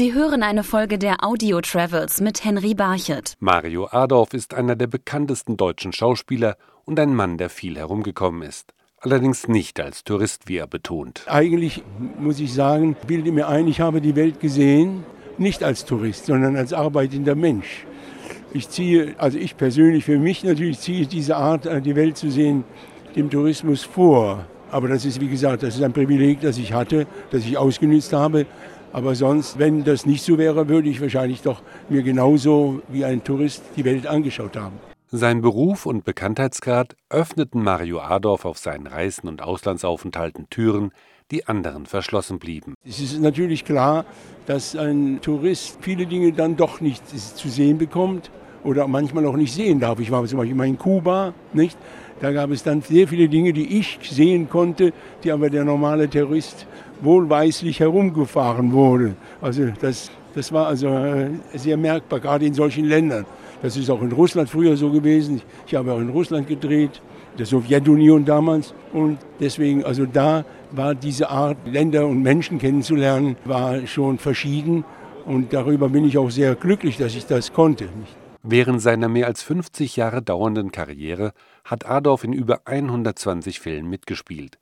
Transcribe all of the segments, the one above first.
Sie hören eine Folge der Audio Travels mit Henry Barchet. Mario Adorf ist einer der bekanntesten deutschen Schauspieler und ein Mann, der viel herumgekommen ist. Allerdings nicht als Tourist, wie er betont. Eigentlich muss ich sagen, bilde mir ein, ich habe die Welt gesehen, nicht als Tourist, sondern als arbeitender Mensch. Ich ziehe, also ich persönlich für mich natürlich ziehe diese Art, die Welt zu sehen, dem Tourismus vor. Aber das ist, wie gesagt, das ist ein Privileg, das ich hatte, das ich ausgenützt habe. Aber sonst, wenn das nicht so wäre, würde ich wahrscheinlich doch mir genauso wie ein Tourist die Welt angeschaut haben. Sein Beruf und Bekanntheitsgrad öffneten Mario Adorf auf seinen Reisen und Auslandsaufenthalten Türen, die anderen verschlossen blieben. Es ist natürlich klar, dass ein Tourist viele Dinge dann doch nicht zu sehen bekommt oder manchmal auch nicht sehen darf. Ich war zum Beispiel mal in Kuba, nicht? Da gab es dann sehr viele Dinge, die ich sehen konnte, die aber der normale Tourist wohlweislich herumgefahren wurde. Also das, das war also äh, sehr merkbar, gerade in solchen Ländern. Das ist auch in Russland früher so gewesen. Ich habe auch in Russland gedreht, der Sowjetunion damals. Und deswegen, also da war diese Art, Länder und Menschen kennenzulernen, war schon verschieden. Und darüber bin ich auch sehr glücklich, dass ich das konnte. Während seiner mehr als 50 Jahre dauernden Karriere hat Adolf in über 120 Filmen mitgespielt.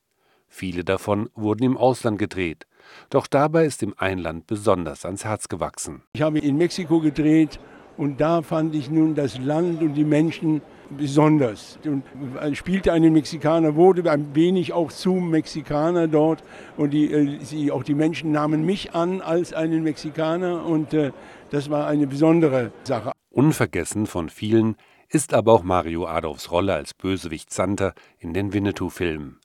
Viele davon wurden im Ausland gedreht. Doch dabei ist ihm ein Land besonders ans Herz gewachsen. Ich habe in Mexiko gedreht und da fand ich nun das Land und die Menschen besonders. Und spielte einen Mexikaner, wurde ein wenig auch zum Mexikaner dort. Und die, äh, sie, auch die Menschen nahmen mich an als einen Mexikaner. Und äh, das war eine besondere Sache. Unvergessen von vielen ist aber auch Mario Adolfs Rolle als Bösewicht Santa in den Winnetou-Filmen.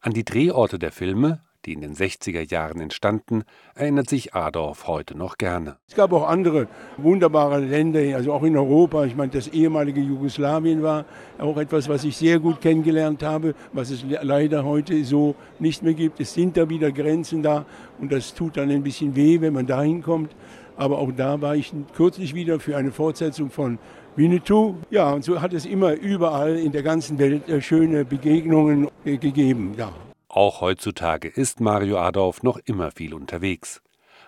An die Drehorte der Filme, die in den 60er Jahren entstanden, erinnert sich Adorf heute noch gerne. Es gab auch andere wunderbare Länder, also auch in Europa. Ich meine, das ehemalige Jugoslawien war auch etwas, was ich sehr gut kennengelernt habe, was es leider heute so nicht mehr gibt. Es sind da wieder Grenzen da und das tut dann ein bisschen weh, wenn man da hinkommt. Aber auch da war ich kürzlich wieder für eine Fortsetzung von Winnetou. Ja, und so hat es immer überall in der ganzen Welt äh, schöne Begegnungen äh, gegeben. Ja. Auch heutzutage ist Mario Adorf noch immer viel unterwegs.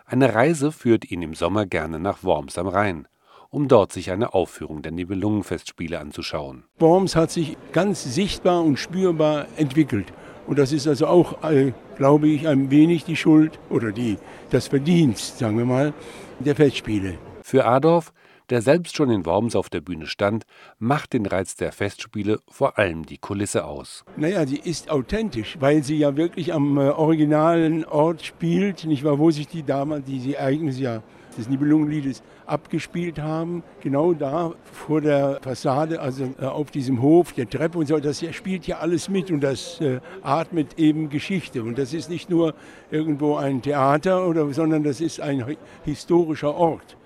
Eine Reise führt ihn im Sommer gerne nach Worms am Rhein, um dort sich eine Aufführung der Nibelungenfestspiele anzuschauen. Worms hat sich ganz sichtbar und spürbar entwickelt. Und das ist also auch, äh, glaube ich, ein wenig die Schuld oder die, das Verdienst, sagen wir mal, der Festspiele. Für Adorf der selbst schon in Worms auf der Bühne stand, macht den Reiz der Festspiele vor allem die Kulisse aus. Naja, sie ist authentisch, weil sie ja wirklich am äh, originalen Ort spielt, nicht wahr, wo sich die damals, diese Ereignisse ja des Nibelungenliedes abgespielt haben. Genau da vor der Fassade, also äh, auf diesem Hof, der Treppe und so, das spielt ja alles mit und das äh, atmet eben Geschichte. Und das ist nicht nur irgendwo ein Theater, oder, sondern das ist ein historischer Ort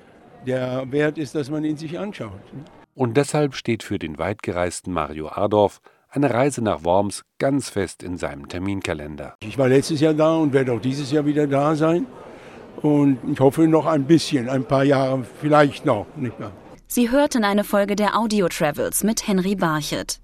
der wert ist, dass man ihn sich anschaut. Und deshalb steht für den weitgereisten Mario Adorf eine Reise nach Worms ganz fest in seinem Terminkalender. Ich war letztes Jahr da und werde auch dieses Jahr wieder da sein. Und ich hoffe noch ein bisschen, ein paar Jahre vielleicht noch. Nicht Sie hörten eine Folge der Audio Travels mit Henry Barchet.